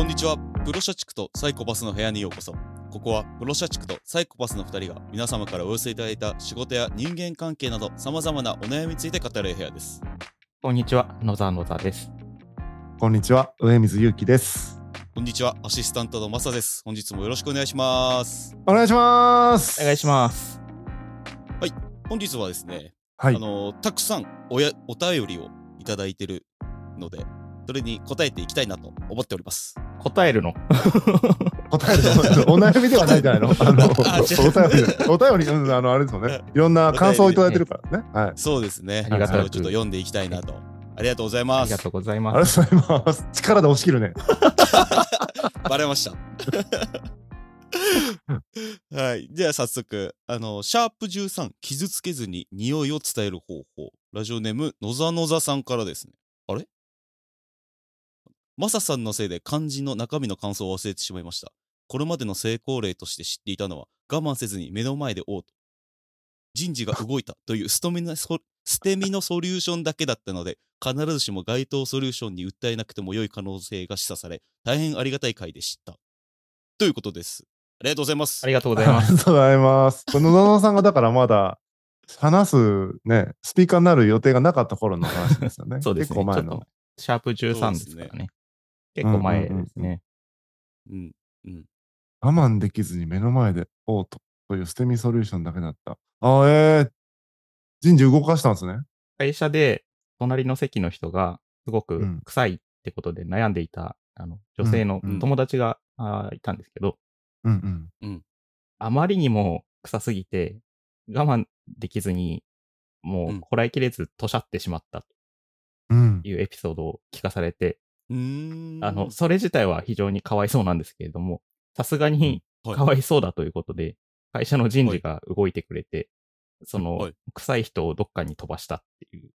こんにちは。プロ社畜とサイコパスの部屋にようこそ。ここはプロ社畜とサイコパスの2人が皆様からお寄せいただいた仕事や人間関係など様々なお悩みについて語る部屋です。こんにちは、野沢野沢です。こんにちは、上水祐樹です。こんにちは。アシスタントのマサです。本日もよろしくお願いします。お願いします。お願いします。本日はですね、はいあ。のたくさんおやお便りをいただいてるので、それに答えていきたいなと思っております。答えるの答えるのお悩みではないんじゃないの あの、お便り、お便り、うん、あの、あれですよね。いろんな感想をいただいてるからね。はい。そうですね。ありがたくそれをちょっと読んでいきたいなと。ありがとうございあますりが。とうございあます。りがとうございます。力で押し切るね。バレました。はい。じゃあ早速、あの、シャープ13、傷つけずに匂いを伝える方法。ラジオネーム、のざのざさんからですね。あれ？マサさんのせいで漢字の中身の感想を忘れてしまいました。これまでの成功例として知っていたのは、我慢せずに目の前で嘔吐。人事が動いたというストミナソ捨て身のソリューションだけだったので、必ずしも該当ソリューションに訴えなくても良い可能性が示唆され、大変ありがたい回でした。ということです。ありがとうございます。ありがとうございます。ありがとうございます。この野々さんがだからまだ、話すね、スピーカーになる予定がなかった頃の話ですよね。そうですね。結構前の。シャープ13ですからね。結構前ですね。うん。うん。我慢できずに目の前で、おうと、という捨て身ソリューションだけだった。あえー、人事動かしたんですね。会社で隣の席の人がすごうくん臭いってことで悩んでいた、あの女性のうんうん友達が、あーいたんですけど、うんうん。あまりにも臭すぎて我慢できずにもううんこらえきれずとしゃってしまったとうん。いうエピソードを聞かされて、うーん。あの、それ自体は非常にかわいそうなんですけれども、さすがにはいかわいそうだということで、会社の人事が動いてくれて、その、はい臭い人をどっかに飛ばしたっていう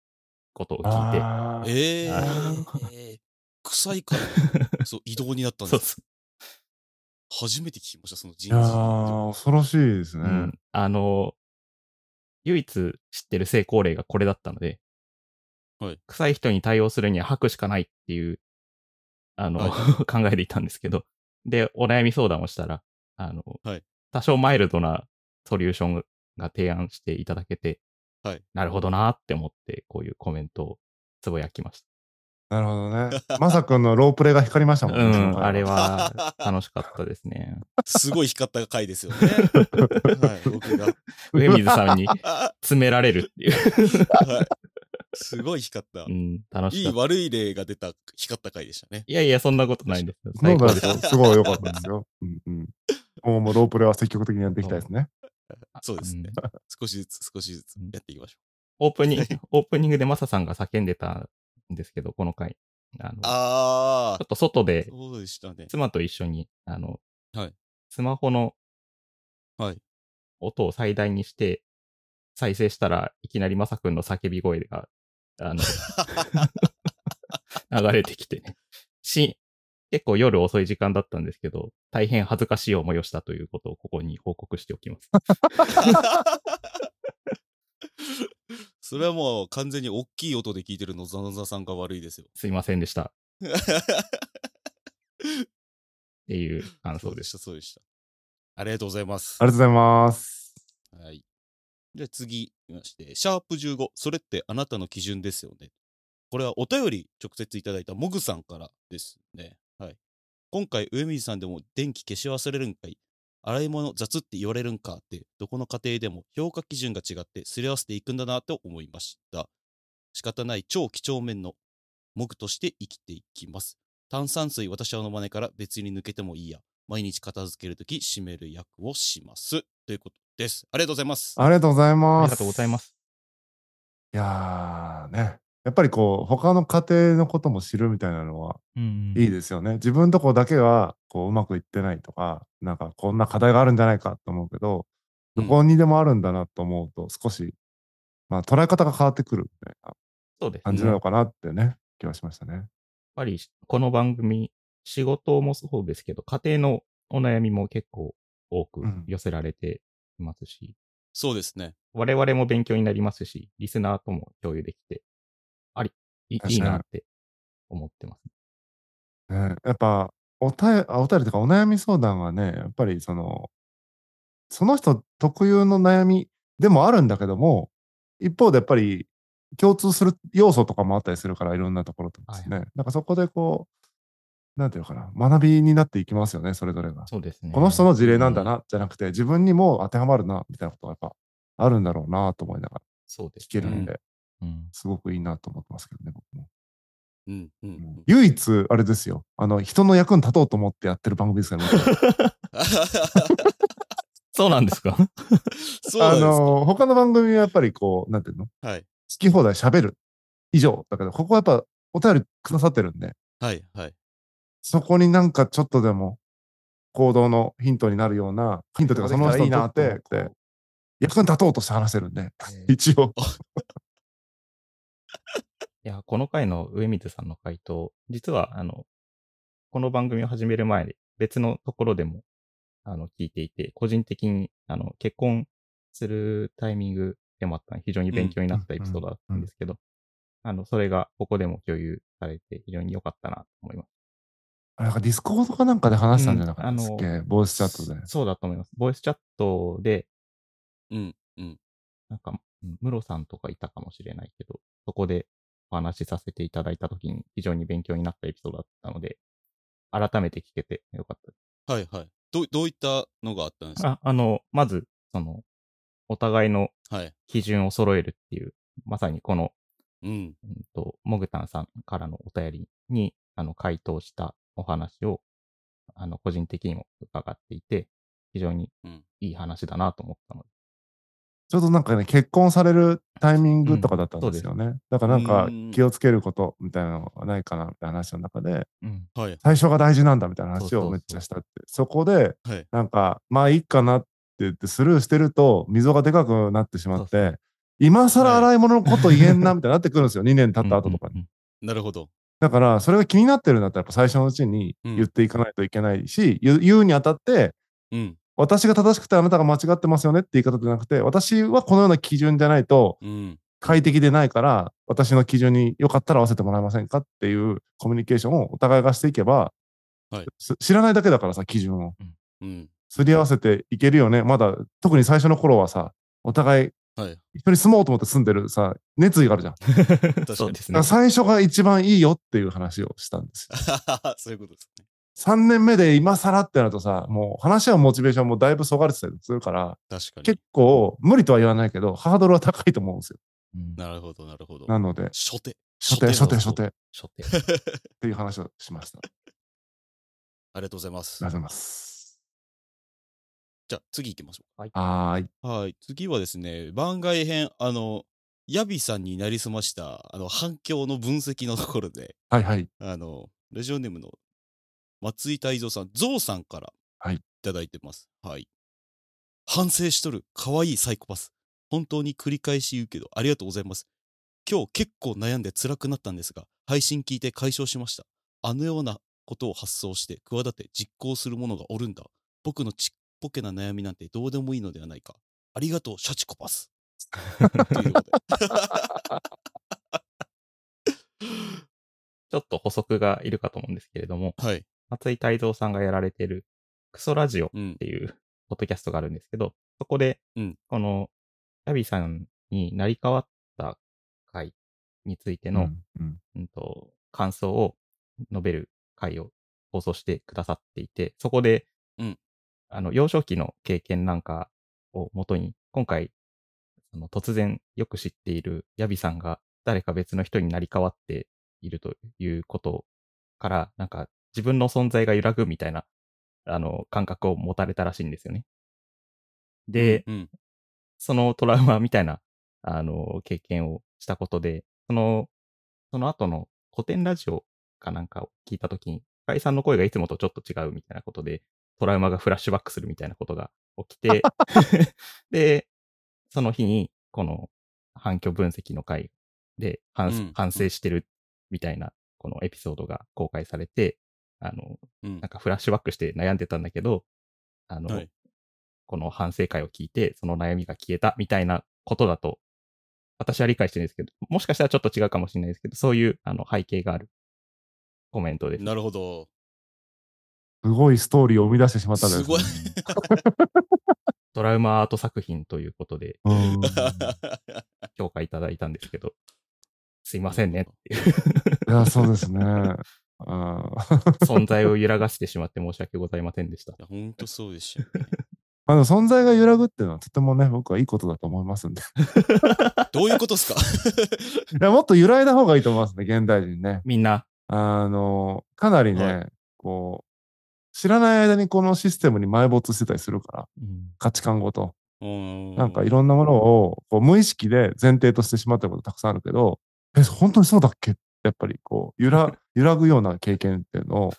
ことを聞いて、ええー臭いから、そう、移動になったんそうです。そ初めて聞きました、その人いや事。ー、恐ろしいですう、ね。うん。あの、唯一知ってる成功例がこれだったので、はい臭い人に対応するには吐くしかないっていう、あの、は 考えでいたんですけど、で、お悩み相談をしたら、あの、はい多少マイルドなソリューションが提案していただけて、はいなるほどなって思って、こういうコメントをつぶやきましなるほどね。まさくんのロープレが光りましたた。もんね。うん、あれは。は楽しかったですね。すごい光った回ですよね。はい、僕が。上水さんに詰められるっていう。はい。すごい光ったう。ん、楽しいいかった。悪い例が出た光った回でしたね。いやいや、そんなことないですよ。そ最高ですうなんですよ。すごい良かったですよ。うんうん。もうもうロープレは積極的にやっていきたいですね。そうですねうん。少しずつ少しずつやっていきましょオープニング、オープニングでマサさんが叫んでたんですけど、この回。あのう。ちょあっと外でー、そうでしたね。妻と一緒に、あの、はいスマホのはい。音を最大にして、再生したらいきなりマサ君の叫び声が、あの、流れてきてね。し、結構夜遅い時間だったんですけど、大変恥ずかしい思いをしたということをここに報告しておきます。それはもう完全に大きい音で聞いてるのざのざさんが悪いですよ。すいませんでした。っていう感想で。そうですした、そうでした。ありがとうございますあ。りがとうございます。はい。じゃあ次、まして、シャープ15、それってあなたの基準ですよね。これはお便り直接いただいたモグさんからですね。はい。今回、上水さんでも電気消し忘れるんかい洗い物雑って言われるんかって、どこの家庭でも評価基準が違ってすり合わせていくんだなと思いました。仕方ない超几帳面のモグとして生きていきます。炭酸水私は飲まないから別に抜けてもいいや。毎日片付けるとき締める役をします。ということです。ありがとうございます。ありがとうございあます。りがとうございます。いやーね。やっぱりこう、他の家庭のことも知るみたいなのはうんいいですよね。自分とこだけはこううまくいってないとか、なんかこんな課題があるんじゃないかと思うけど、どこにでもあるんだなと思うと、少し、まあ捉え方が変わってくるみたいなそうですね。感じなのかなってね、気はしましたね。やっぱりこの番組、仕事もそうですけど、家庭のお悩みも結構多くうん寄せられていますし、そうですね。我々も勉強になりますし、リスナーとも共有できて、あり、い確かにいいなって思ってます。ねやっぱおたえあお便りとかお悩み相談はね、やっぱりその、その人特有の悩みでもあるんだけども、一方でやっぱり共通する要素とかもあったりするから、いろんなところとですね。なんかそこでこう、なんていうのかな、学びになっていきますよね、それぞれが。そうですね。この人の事例なんだな、じゃなくて、自分にも当てはまるな、みたいなことがやっぱあるんだろうなと思いながそうですら聞けるんね。で、うん。すごくいいなと思ってますけどね、僕も。うんうんうん。唯一、あれですよ、あの、人の役に立とうと思ってやってる番組ですから、僕 そうなんですか？あそうなんですか？の、他の番組はやっぱりこう、なんていうの？はい。好き放題喋る以上だけど、ここはやっぱお便りくださってるんで、はいはい。そこになんかちょっとでも行動のヒントになるような、ヒントというかその人いいなって、役に立とうとして話せるんで、一応。いや、この回の上水さんの回答、実は、あの、この番組を始める前に別のところでも、あの、聞いていて、個人的に、あの、結婚するタイミングでもあった非常に勉強になったエピソードだったんですけど、あの、それがここでも共有されて非常に良かったなと思います。なんかディスコードかなんかで話したんじゃなかったっけ、うんあのボイスチャットで。そうだと思います。ボイスチャットで、うんうん。なんか、うんムロさんとかいたかもしれないけど、そこでお話しさせていただいたときに非常に勉強になったエピソードだったので、改めて聞けてよかったです。はいはい。どうどういったのがあったんですか？ああの、まず、その、お互いのはい。基準を揃えるっていう、まさにこの、うん。うんと、モグタンさんからのお便りに、あの、回答したお話を、あの、個人的にも伺っていて、非常にうんいい話だなと思ったので。ちょうどなんかね、結婚されるタイミングとかだったんうんですよね。だからなんかうん気をつけることみたいなのがないかなみたいな話の中で、うん。はい。最初が大事なんだみたいな話をめっちゃしたって。そこで、はい。なんか、まあいいかなって言ってスルーしてると、溝がでかくなってしまって、今更洗い物のこと言えんなみたいになってくるんですよ。2年経った後とかに。うんうんなるほど。だから、それが気になってるんだったら、やっぱ最初のうちにうん言っていかないといけないし、言う言うにあたって、うん。私が正しくてあなたが間違ってますよねって言い方じゃなくて、私はこのような基準じゃないとうん。快適でないから、私の基準によかったら合わせてもらえませんかっていうコミュニケーションをお互いがしていけば、はいす知らないだけだからさ、基準を。うん。すり合わせていけるよね。まだ、特に最初の頃はさ、お互いはい。一緒に住もうと思って住んでるさ、熱意があるじゃん。そうですねら。最初が一番いいよっていう話をしたんですよ。そういうことですね。3年目で今更ってなるとさ、もう話はモチベーションもだいぶそがれてたりするから、確かに結。構無理とは言わないけど、ハードルは高いと思うんですよ。うんなるほど、なるほど。なので、初手。初手、初手、初手っ初手。ていう話をしました。あ りありがとうございますがとう。ございます。じゃあ次行きましょはーい。う。はい。次はですね、番外編、あの、ヤビさんになりすました、あの、反響の分析のところで、はいはい。あの、ラジオネームの松井泰造さん、ゾウさんからはいいただいてます。はい。反省しとる、可愛いサイコパス。本当に繰り返し言うけど、ありがとうございます。今日結構悩んで辛くなったんですが、配信聞いて解消しました。あのようなことを発想して、企て実行する者がおるんだ。僕のちっぽけな悩みなんてどうでもいいのではないか。ありがとう、シャチコパス。ということで ちょっと補足がいるかと思うんですけれども、はい。松井泰造さんがやられてるクソラジオっうんて。いうポッドキャストがあるんですけど、そこでうん、この、ヤビさんになり変わった回についての、うんうんうんと感想を述べる回を放送してくださっていて、そこで、うんあの、幼少期の経験なんかをもとに、今回、その突然よく知っているヤビさんが誰か別の人になり変わっているということから、なんか自分の存在が揺らぐみたいな、あの、感覚を持たれたらしいんですよね。で、うん。そのトラウマみたいな、あの、経験をしたことで、その、その後の古典ラジオかなんかを聞いたときに、深井さんの声がいつもとちょっと違うみたいなことで、トラウマがフラッシュバックするみたいなことが起きて、で、その日に、この反響分析の回で反,、うん反省してるみたいな、このエピソードが公開されて、あの、うんなんかフラッシュバックして悩んでたんだけど、あの、はいこの反省会を聞いて、その悩みが消えたみたいなことだと、私は理解してるんですけど、もしかしたらちょっと違うかもしれないですけど、そういうあの背景があるコメントです。なるほど。すごいストーリーを生み出してしまったんですごい。トラウマアート作品ということでうん。評価いただいたんですけど、すいませんねっていういや、そうですね。あ存在を揺らがしてしまって申し訳ございませんでしたい。や、ほんとそうでしたよね。あの存在が揺らぐっていうのはとてもね、僕はいいことだと思いますんで。どういうことっすか？いや、もっと揺らいだ方がいいと思いますね、現代人ね。みんな、あの、かなりね、はこう、知らない間にこのシステムに埋没してたりするから、うん。価値観ごと。うん。なんかいろんなものをこう無意識で前提としてしまったことたくさんあるけど、え、本当にそうだっけ？ってやっぱりこう、揺ら、揺らぐような経験っていうのを、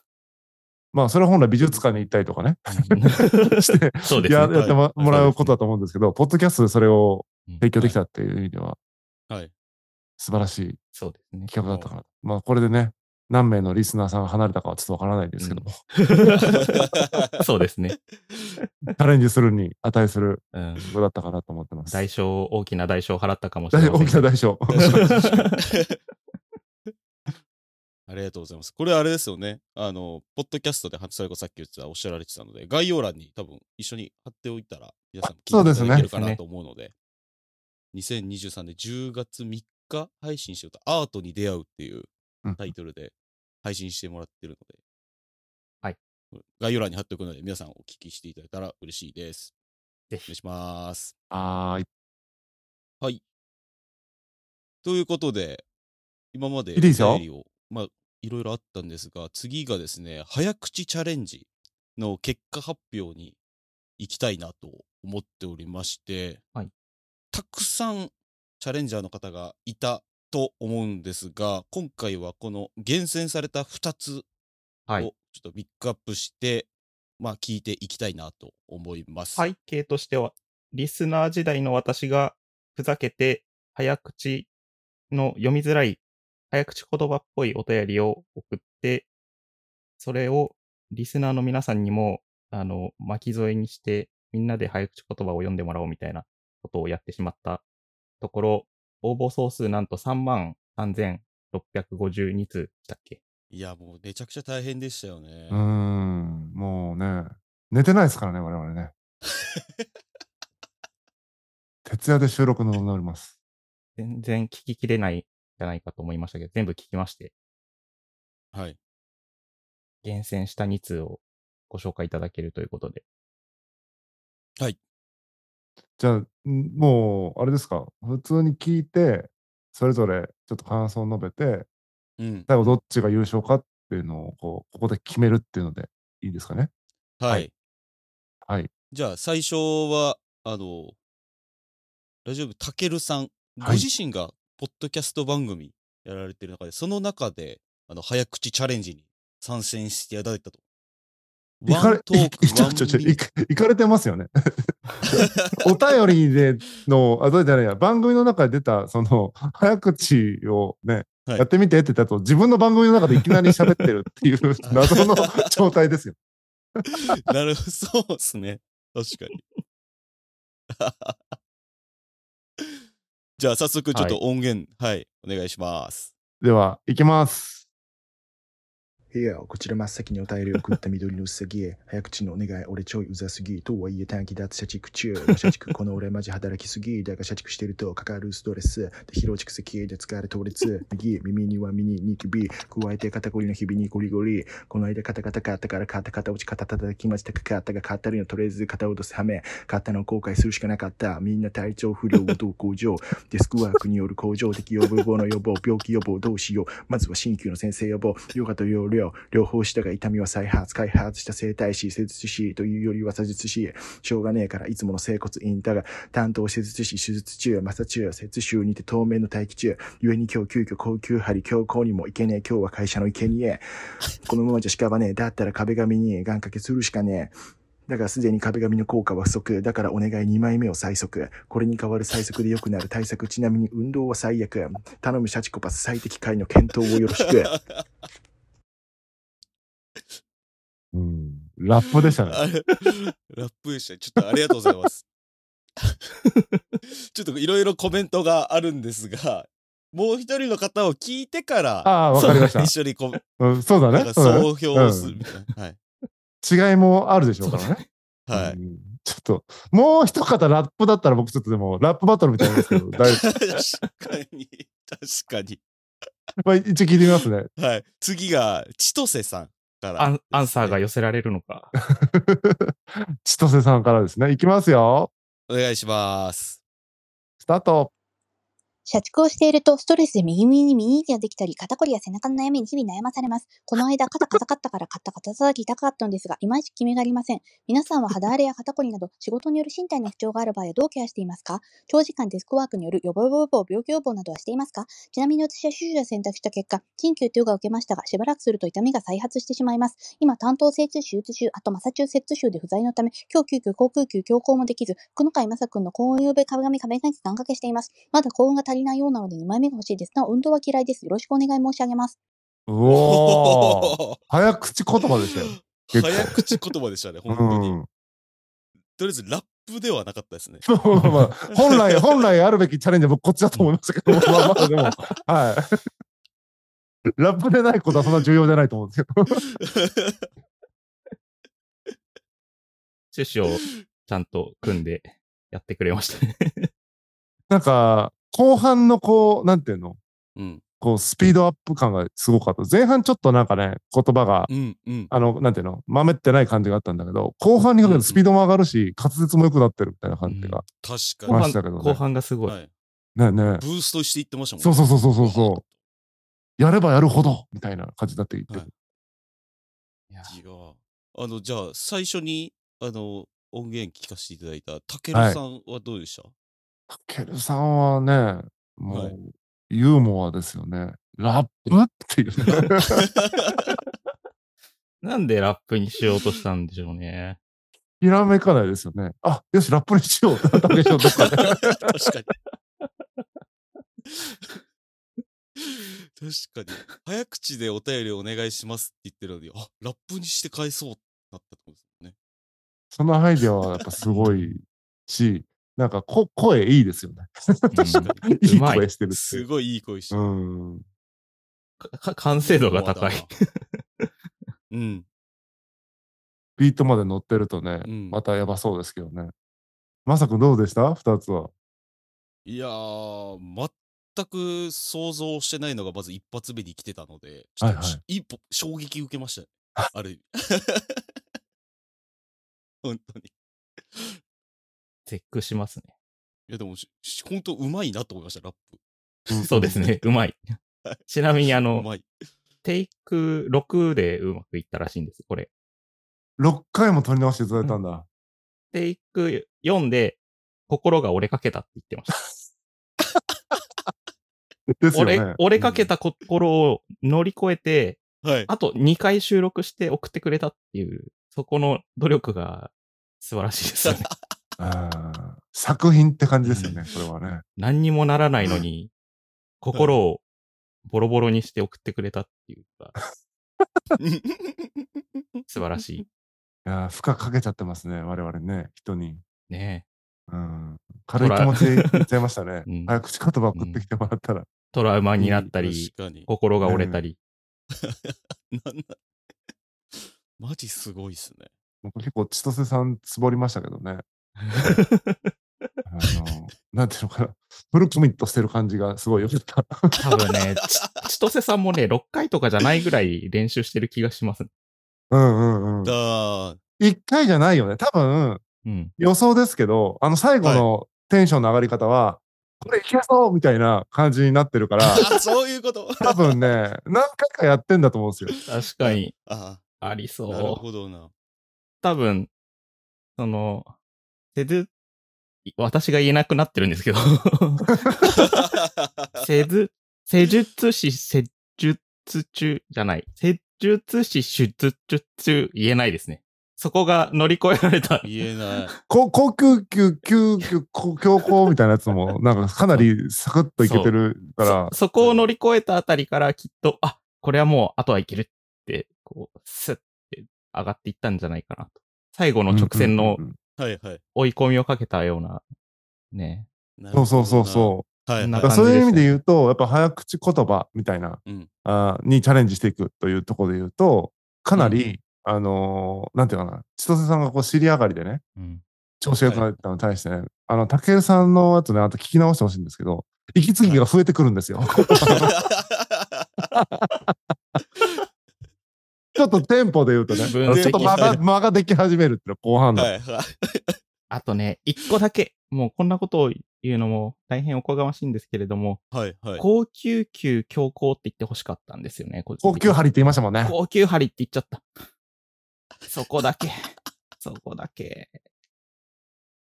まあ、それは本来美術館に行ったりとかね、して、そうですね。ややってもらうことだと思うんですけど、ポッドキャストでそれをうん。提供できたっていう意味では、はい。素晴らしい。企画だったかな。まあ、これでね、何名のリスナーさんが離れたかはちょっとわからないですけども、そうですね。チャレンジするに値するうん、ことだったかなと思ってます。代償、大きな代償を払ったかもしれ大ませんけど。大きな代償。ありがとうございます。これあれですよね。あの、ポッドキャストで、それこそさっき言ってた、おっしゃられてたので、概要欄に多分一緒に貼っておいたら、皆さんも聞いていただけるかなと思うので、2023年10月3日配信しようと、アートに出会うっていううんタイトルで配信してもらってるので、はい。概要欄に貼っておくので、皆さんお聞きしていただいたら嬉しいです。ぜひお願いします。はーい。はい。ということで、今までお便りを、まあ、いろいろあったんですが、次がですね、早口チャレンジの結果発表に行きたいなと思っておりまして、はいたくさんチャレンジャーの方がいたと思うんですが、今回はこの厳選された2つをちょはい。っとピックアップして、まあ、聞いていきたいなと思います。背景としては、リスナー時代の私がふざけて早口の読みづらい早口言葉っぽいお便りを送って、それをリスナーの皆さんにも、あの、巻き添えにして、みんなで早口言葉を読んでもらおうみたいなことをやってしまったところ、応募総数なんと3万3652通でしたっけ？いや、もうめちゃくちゃ大変でしたよね。うーん、もうね、寝てないですからね、我々ね。徹夜で収録に臨んでおります。全然聞ききれないんじゃないかと思いましたけど、全部聞きまして、はい。厳選した2通をご紹介いただけるということで。じゃあ、んもう、あれですか、普通に聞いて、それぞれちょっと感想を述べて、うん。最後どっちが優勝かっていうのを、こう、ここで決めるっていうのでいいですかね？はい。はいはい。じゃあ最初はあのラジオ部たけるさん、ごはい自身がポッドキャスト番組やられてる中でその中であの早口チャレンジに参戦していただいたと。行かれ、ちょちょちょ、行かれてますよね。お便りでの、あ、どうじゃないや、番組の中で出た、その、早口をね、はいやってみてって言ったと、自分の番組の中でいきなり喋ってるっていう 謎の状態ですよ。なるほど、そうですね。確かに。じゃあ早速ちょっと音源、はい、お願いします。では、行きます。いや、こちら真っ先にお便りを送った緑のうさぎへ。早口のお願い、俺ちょいうざすぎ。とはいえ短期だって社畜中。社畜、この俺マジ働きすぎ。だが社畜してるとかかるストレス。で、疲労蓄積で疲れ倒立。右、耳には耳、ニキビ。加えて肩こりの日々にゴリゴリ。この間肩肩買ったから肩肩落ち肩叩きましたかかったが買ったりのとりあえず肩を落とすはめ。買ったの後悔するしかなかった。みんな体調不良をどう向上。デスクワークによる向上的予防の予防、病気予防どうしよう。まずは鍼灸の先生予防、ヨガと要領、両方したが痛みは再発、開発した整体師、施術師というよりは施術師、しょうがねえからいつもの整骨院だが、担当施術師、手術中、マサ中、接種にて当面の待機中、故に今日急遽高級針、強行にも行けねえ、今日は会社の生贄このままじゃしかばねえ、だったら壁紙に願掛けするしかねえ。だがすでに壁紙の効果は不足。だからお願い2枚目を最速。これに代わる最速で良くなる対策。ちなみに運動は最悪。頼むシャチコパス最適解の検討をよろしく。うん。ラップでしたね。ラップでした。ちょっとありがとうございます。ちょっといろいろコメントがあるんですが、もう一人の方を聞いてから、ああ、わかりました一。緒にこう、うん、そうだね。総評をするみたいな。はい。違いもあるでしょうからね。はい。うんちょっと、もう一方ラップだったら僕ちょっとでも、ラップバトルみたいなんですけど、大丈夫。確かに、確かに。まあ、一応聞いてみますね。はい。次が、千歳さんから、アンアンサーが寄せられるのか。千歳さんからですね。いきますよ。お願いします。スタート。社畜をしているとストレスで右耳に耳ができたり、肩こりや背中の悩みに日々悩まされます。この間、肩硬かったから肩肩叩き痛かったのですが、いまいち決めがありません。皆さんは肌荒れや肩こりなど、仕事による身体の不調がある場合はどうケアしていますか？長時間デスクワークによる予防予防、病気予防などはしていますか？ちなみに私は手術を選択した結果、緊急とヨガを受けましたが、しばらくすると痛みが再発してしまいます。今、担当精通手術中、あとマサチューセッツ州で不在のため、今日急遽航空級強行もできず、福野海正君の幸運呼べ鏡壁が願掛けしています。まだ幸運が足りないようなので2枚目が欲しいです。なお、運動は嫌いです。よろしくお願い申し上げます。うおー。早口言葉でしたよ。早口言葉でしたね、本当に。うん。とりあえず、ラップではなかったですね。本来、本来あるべきチャレンジは僕こっちだと思いましたけど、まあまあでも、はい。ラップでないことはそんな重要じゃないと思うんですけど。趣旨をちゃんと組んでやってくれましたね。なんか、後半のこう、なんていうの？うん。こう、スピードアップ感がすごかった。前半ちょっとなんかね、言葉が、うん、うん。あの、なんていうの、まめってない感じがあったんだけど、後半にかけてスピードも上がるし、滑舌も良くなってるみたいな感じが。確後かま半したけどね後半がすごい。に。はい。ねえねえブーストしていってましたもんそうそうそうそうそうそう。やればやるほど、みたいな感じになっていってる。はいいやあの、じゃあ、最初に、あの、音源聞かせていただいた、たけるさんはどうでした、たけるさんはね、もう、はいユーモアですよね。ラップっていうね。なんでラップにしようとしたんでしょうね。ひらめかないですよね。あ、よし、ラップにしよう。たけしょうどっかで。確かに。確かに。早口でお便りお願いしますって言ってるのに、あ、ラップにして返そうってなったってことですよね。そのアイデアはやっぱすごいし、なんかこ声いいですよね。いい声してるす。ごいいい声してうる。ん。か完成度が高い。うん。ビートまで乗ってるとね、うんまたやばそうですけどね。まさくんどうでした？二つは。いやー、全く想像してないのがまず一発目に来てたので、はいはい一歩衝撃受けましたね。ある意味。本当に。絶句しますいやでも本当うまいなと思いました、ラップ。ね。そうですね。うまい。ちなみにあうの。テイク6でうまくいったらしいんです、これ。6回も撮り直していただいたんだ。テイク4で、心が折れかけたって言ってました。ですよ折。折れかけた心を乗り越えて、はい。あと2回収録して送ってくれたっていう、そこの努力が素晴らしいですよね。作品って感じですよね、これはね。何にもならないのに、心をボロボロにして送ってくれたっていうか、素晴らしい。いやー負荷かけちゃってますね、我々ね、人に。ねうん、軽い気持ちで言っちゃいましたねうん。早口言葉送ってきてもらったら。トラウマになったり、確かに。心が折れたり。マジすごいっすね。僕結構千歳さんつぼりましたけどね。あの、なんていうのかな。フルコミットしてる感じがすごい良かった。多分ね、ち 千歳さんもね、6回とかじゃないぐらい練習してる気がしますね。うんうんうん。だー一回じゃないよね。多分、うん。予想ですけど、あの最後のテンションの上がり方は、これいけそうみたいな感じになってるから、あ、そういうこと。多分ね、何回かやってんだと思うんですよ。確かに、あありなるそう。ほどな。多分、その、施術、私が言えなくなってるんですけど、施術、施術師施術中じゃない。施術師手術中言えないですね。そこが乗り越えられた。言えない。こ高級級、急級、こ強行みたいなやつも、なんかかなりサクッといけてるからそ、そこを乗り越えたあたりからきっと、あ、これはもうあとはいけるって、こう、スッて上がっていったんじゃないかなと。最後の直線のはいはい。追い込みをかけたような、ね。そうそうそうそう。う。はいだからな感じそういう意味でで言うと、やっぱ早口言葉みたいな、うんあーにチャレンジしていくというところで言うと、かなり、あのーなんていうかな、千歳さんがこう尻上がりでね、うん。調子が良くなったのに対してね、あの、竹さんのやつね、あと聞き直してほしいんですけど、息継ぎが増えてくるんですよ。ちょっとテンポで言うとね、ち分ょっと間がはい間ができ始めるっていうのは後半だ。はいはい。あとね、一個だけ、もうこんなことを言うのも大変おこがましいんですけれども、はいはい。高級級強行って言ってほしかったんですよね。高級張りって言いましたもんね。高級張りって言っちゃった。そこだけ、そこだけ、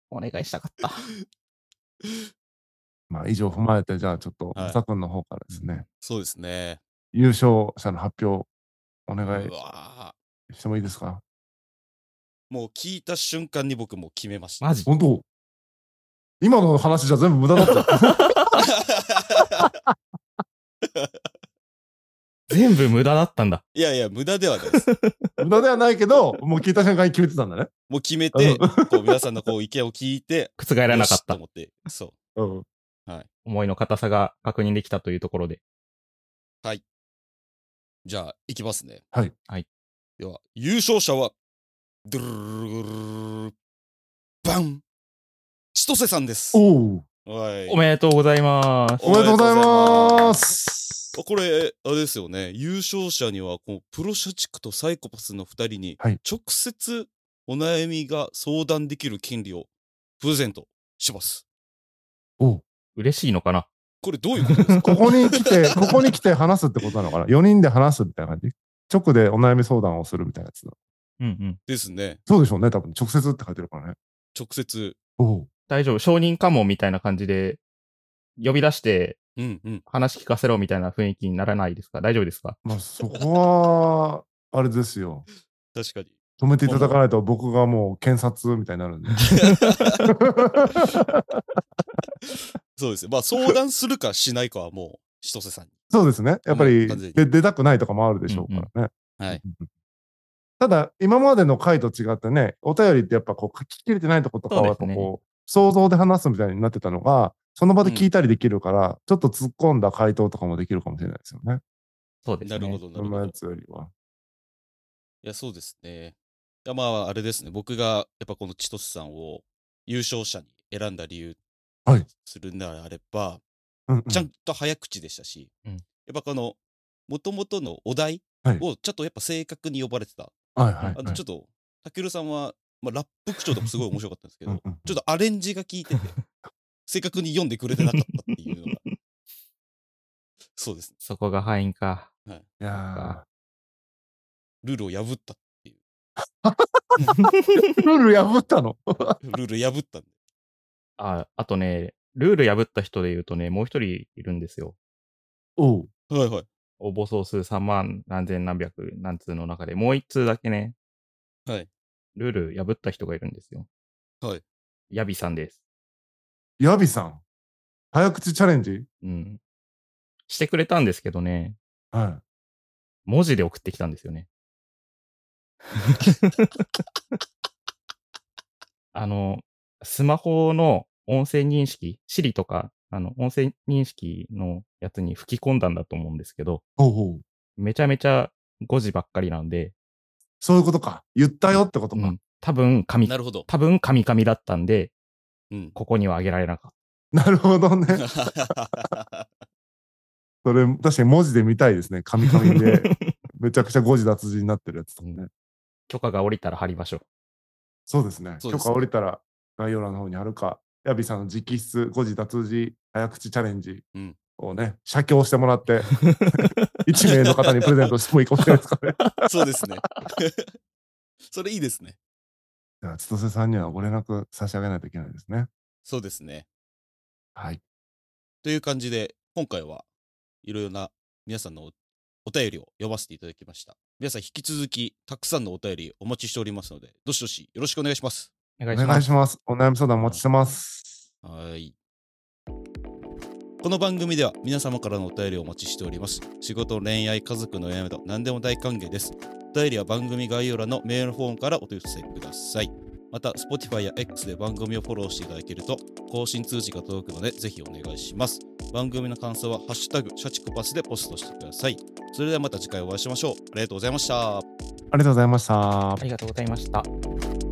お願いしたかった。まあ、以上踏まえて、じゃあちょっと、はいまさくんの方からですね、そうですね。優勝者の発表、お願ういわしてもいいですか？ーもう聞いた瞬間に僕もう決めました。マジ？本当？今の話じゃ全部無駄だった。全部無駄だったんだ。いやいや、無駄ではないです。無駄ではないけど、もう聞いた瞬間に決めてたんだね。もう決めて、うん こう皆さんのこう意見を聞いて、覆らなかよった。しと思って、そうん。思いの硬さが確認できたというところで。う。じゃあ、いきますね。はい。はい。では、優勝者は、ドゥルルルルルルバン千歳さんです。おお。はい。おめでとうございます。おめでとうございます。これ、あれですよね。優勝者には、このプロ社畜とサイコパスの二人に、はい直接お悩みが相談できる権利をプレゼントします。おう嬉しいのかなこれどういうことですか？ここに来て、ここに来て話すってことなのかな ?4 人で話すみたいな感じ？直でお悩み相談をするみたいなやつだ。うんうん。ですね。そうでしょうね。多分、直接って書いてるからね。直接。おう大丈夫。承認かもみたいな感じで、呼び出してうんうん。話聞かせろみたいな雰囲気にならないですか？大丈夫ですか？まあ、そこは、あれですよ。確かに。止めていただかないと僕がもう検察みたいになるんで。そうですね。まあ相談するかしないかはもう、千歳さんに。そうですね。やっぱりうん完全にで出たくないとかもあるでしょうからね。はい。ただ、今までの回と違ってね、お便りってやっぱこう書ききれてないとことかはやっぱそうねこう、想像で話すみたいになってたのが、その場で聞いたりできるから、ちょっと突っ込んだ回答とかもできるかもしれないですよね。そうですね。なるほど、なるほど。つよりは。いや、そうですね。いや、まあ、あれですね。僕が、やっぱこの千歳さんを優勝者に選んだ理由はいするならあれば、うんうんちゃんと早口でしたし、うんやっぱこの、もともとのお題はいをちょっとやっぱ正確に呼ばれてた。はいはい、はい。あとちょっと、たけるさんは、まあ、ラップ口調とかすごい面白かったんですけど、うんうんちょっとアレンジが効いてて、正確に読んでくれてなかったっていうのが。そうですね。そこが敗因か。いやルールを破った ルール破ったの？ルール破ったんで。あ、あとね、ルール破った人で言うとね、もう一人いるんですよ。おう。はいはい。応募総数3万何千何百何通の中で、もう一通だけね、はい。ルール破った人がいるんですよ。はい。ヤビさんです。ヤビさん？早口チャレンジ？うん。してくれたんですけどね、は文字で送ってきたんですよね。あの、スマホの音声認識、Siri とか、あの、音声認識のやつに吹き込んだんだと思うんですけど、うほう。めちゃめちゃ誤字ばっかりなんで、そういうことか。言ったよってことか。うん、多分、神、なるほど。多分、神々だったんで、うん。ここにはあげられなかっなるほどね。それ、確かに文字で見たいですね。紙紙た。で。めちゃくちゃ誤字脱字になってるやつとかね。許可が下りたら貼りましょう。そうですね。そうですね許可降りたら概要欄の方にあるか、ヤビさんの直筆誤字脱字早口チャレンジうんをね、写経してもらって、1名の方にプレゼントしてもいいかもしれないですかね。そうですね。それいいですね。じゃあ、千歳さんにはご連絡差し上げないといけないですね。そうですね。はい。という感じで、今回はいろいろな皆さんのおお便りを読ませていただきました。皆さん引き続きたくさんのお便りお待ちしておりますので、どしどしよろしくお願いします。おお願いします。願いします。お悩み相談お待ちしてます。はい。この番組では皆様からのお便りをお待ちしております。仕事、恋愛、家族の悩みなど何でも大歓迎です。お便りは番組概要欄のメールフォームからお寄せください。また、Spotify や X で番組をフォローしていただけると更新通知が届くので、ぜひお願いします。番組の感想は、ハッシュタグ、シャチコパスでポストしてください。それではまた次回お会いしましょう。ありがとうございました。ありがとうございましたあ。りがとうございました。